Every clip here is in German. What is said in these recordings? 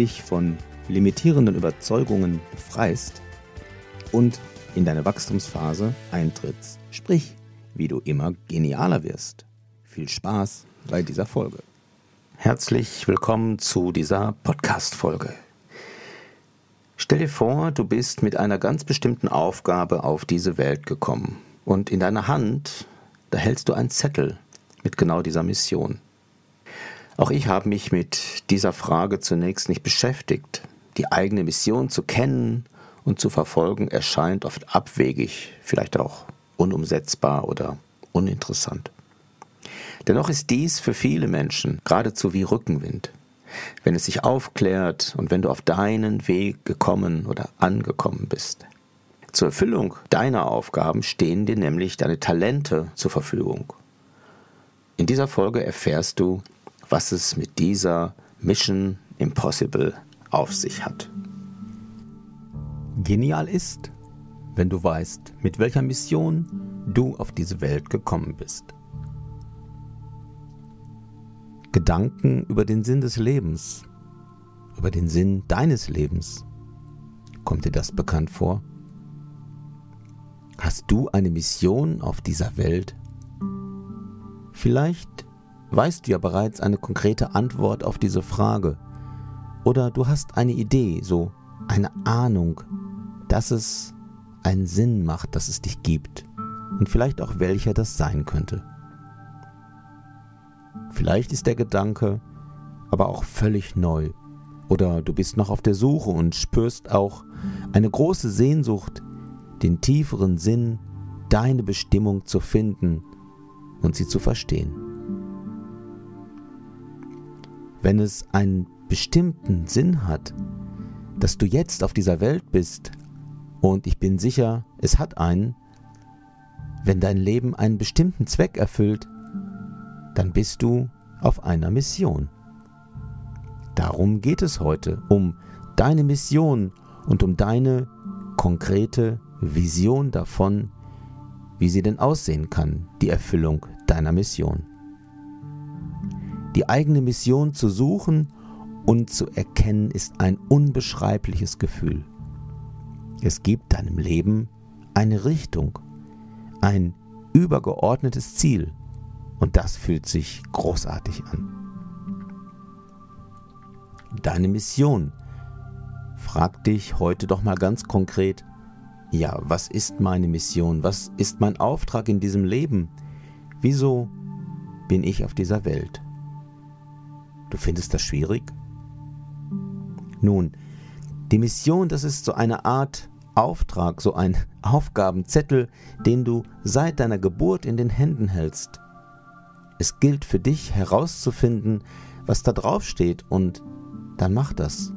dich von limitierenden Überzeugungen befreist und in deine Wachstumsphase eintrittst. Sprich, wie du immer genialer wirst. Viel Spaß bei dieser Folge. Herzlich willkommen zu dieser Podcast-Folge. Stell dir vor, du bist mit einer ganz bestimmten Aufgabe auf diese Welt gekommen und in deiner Hand, da hältst du einen Zettel mit genau dieser Mission. Auch ich habe mich mit dieser Frage zunächst nicht beschäftigt. Die eigene Mission zu kennen und zu verfolgen erscheint oft abwegig, vielleicht auch unumsetzbar oder uninteressant. Dennoch ist dies für viele Menschen geradezu wie Rückenwind. Wenn es sich aufklärt und wenn du auf deinen Weg gekommen oder angekommen bist. Zur Erfüllung deiner Aufgaben stehen dir nämlich deine Talente zur Verfügung. In dieser Folge erfährst du, was es mit dieser Mission Impossible auf sich hat. Genial ist, wenn du weißt, mit welcher Mission du auf diese Welt gekommen bist. Gedanken über den Sinn des Lebens, über den Sinn deines Lebens. Kommt dir das bekannt vor? Hast du eine Mission auf dieser Welt? Vielleicht weißt du ja bereits eine konkrete Antwort auf diese Frage. Oder du hast eine Idee, so eine Ahnung, dass es einen Sinn macht, dass es dich gibt. Und vielleicht auch welcher das sein könnte. Vielleicht ist der Gedanke aber auch völlig neu. Oder du bist noch auf der Suche und spürst auch eine große Sehnsucht, den tieferen Sinn, deine Bestimmung zu finden und sie zu verstehen wenn es einen bestimmten Sinn hat, dass du jetzt auf dieser Welt bist, und ich bin sicher, es hat einen, wenn dein Leben einen bestimmten Zweck erfüllt, dann bist du auf einer Mission. Darum geht es heute, um deine Mission und um deine konkrete Vision davon, wie sie denn aussehen kann, die Erfüllung deiner Mission die eigene Mission zu suchen und zu erkennen, ist ein unbeschreibliches Gefühl. Es gibt deinem Leben eine Richtung, ein übergeordnetes Ziel und das fühlt sich großartig an. Deine Mission. Frag dich heute doch mal ganz konkret, ja, was ist meine Mission? Was ist mein Auftrag in diesem Leben? Wieso bin ich auf dieser Welt? Du findest das schwierig? Nun, die Mission, das ist so eine Art Auftrag, so ein Aufgabenzettel, den du seit deiner Geburt in den Händen hältst. Es gilt für dich herauszufinden, was da drauf steht und dann mach das.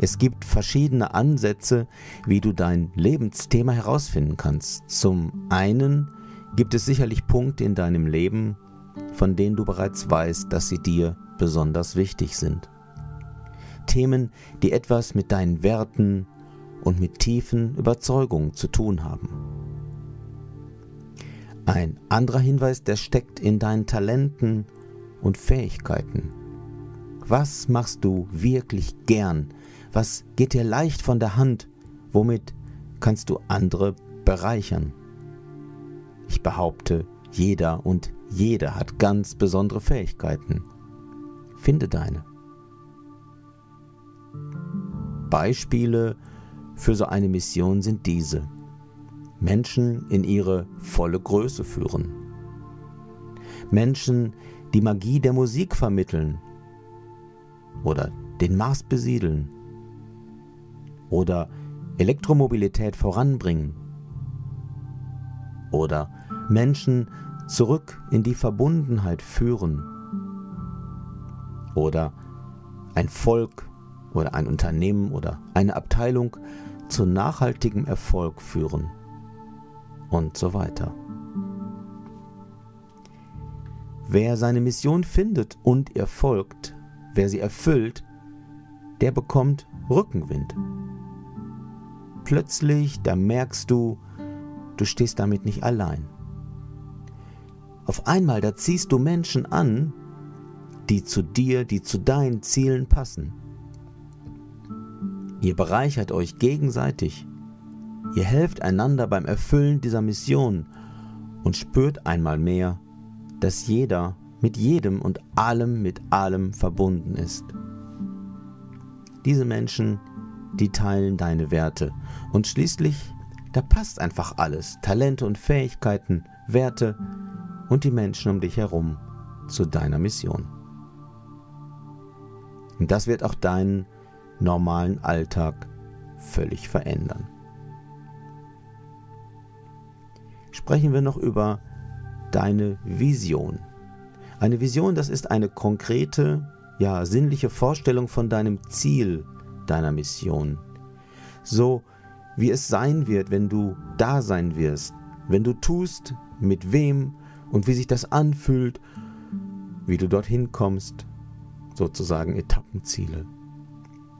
Es gibt verschiedene Ansätze, wie du dein Lebensthema herausfinden kannst. Zum einen gibt es sicherlich Punkte in deinem Leben, von denen du bereits weißt, dass sie dir besonders wichtig sind. Themen, die etwas mit deinen Werten und mit tiefen Überzeugungen zu tun haben. Ein anderer Hinweis, der steckt in deinen Talenten und Fähigkeiten. Was machst du wirklich gern? Was geht dir leicht von der Hand? Womit kannst du andere bereichern? Ich behaupte, jeder und jeder hat ganz besondere Fähigkeiten. Finde deine. Beispiele für so eine Mission sind diese. Menschen in ihre volle Größe führen. Menschen die Magie der Musik vermitteln oder den Mars besiedeln oder Elektromobilität voranbringen oder Menschen zurück in die Verbundenheit führen oder ein Volk oder ein Unternehmen oder eine Abteilung zu nachhaltigem Erfolg führen und so weiter. Wer seine Mission findet und ihr folgt, wer sie erfüllt, der bekommt Rückenwind. Plötzlich, da merkst du, du stehst damit nicht allein. Auf einmal, da ziehst du Menschen an, die zu dir, die zu deinen Zielen passen. Ihr bereichert euch gegenseitig. Ihr helft einander beim Erfüllen dieser Mission und spürt einmal mehr, dass jeder mit jedem und allem mit allem verbunden ist. Diese Menschen, die teilen deine Werte und schließlich, da passt einfach alles, Talente und Fähigkeiten, Werte und die Menschen um dich herum zu deiner Mission. Und das wird auch deinen normalen Alltag völlig verändern. Sprechen wir noch über deine Vision. Eine Vision, das ist eine konkrete, ja, sinnliche Vorstellung von deinem Ziel, deiner Mission. So wie es sein wird, wenn du da sein wirst, wenn du tust, mit wem und wie sich das anfühlt, wie du dorthin kommst, sozusagen Etappenziele.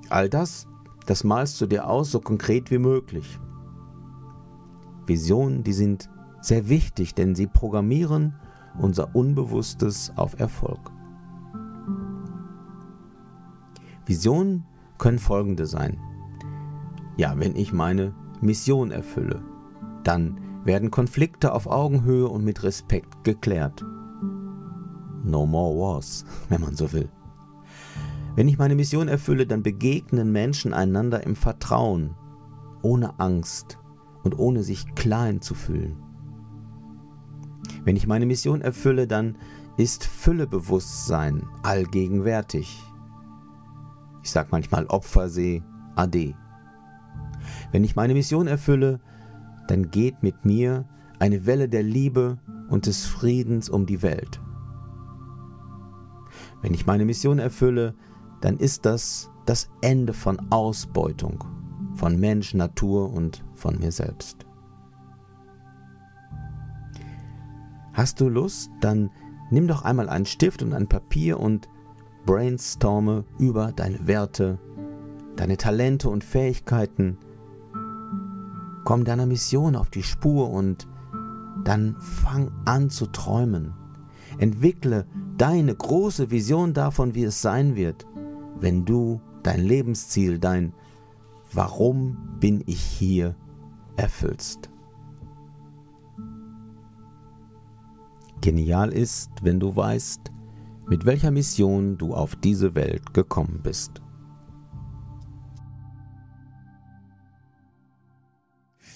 All das, das malst du dir aus, so konkret wie möglich. Visionen, die sind sehr wichtig, denn sie programmieren unser Unbewusstes auf Erfolg. Visionen können folgende sein. Ja, wenn ich meine Mission erfülle, dann werden Konflikte auf Augenhöhe und mit Respekt geklärt. No more wars, wenn man so will. Wenn ich meine Mission erfülle, dann begegnen Menschen einander im Vertrauen, ohne Angst und ohne sich klein zu fühlen. Wenn ich meine Mission erfülle, dann ist Füllebewusstsein allgegenwärtig. Ich sage manchmal Opfersee Ade. Wenn ich meine Mission erfülle, dann geht mit mir eine Welle der Liebe und des Friedens um die Welt. Wenn ich meine Mission erfülle, dann ist das das Ende von Ausbeutung, von Mensch, Natur und von mir selbst. Hast du Lust, dann nimm doch einmal einen Stift und ein Papier und brainstorme über deine Werte, deine Talente und Fähigkeiten. Komm deiner Mission auf die Spur und dann fang an zu träumen. Entwickle deine große Vision davon, wie es sein wird, wenn du dein Lebensziel, dein Warum bin ich hier erfüllst. Genial ist, wenn du weißt, mit welcher Mission du auf diese Welt gekommen bist.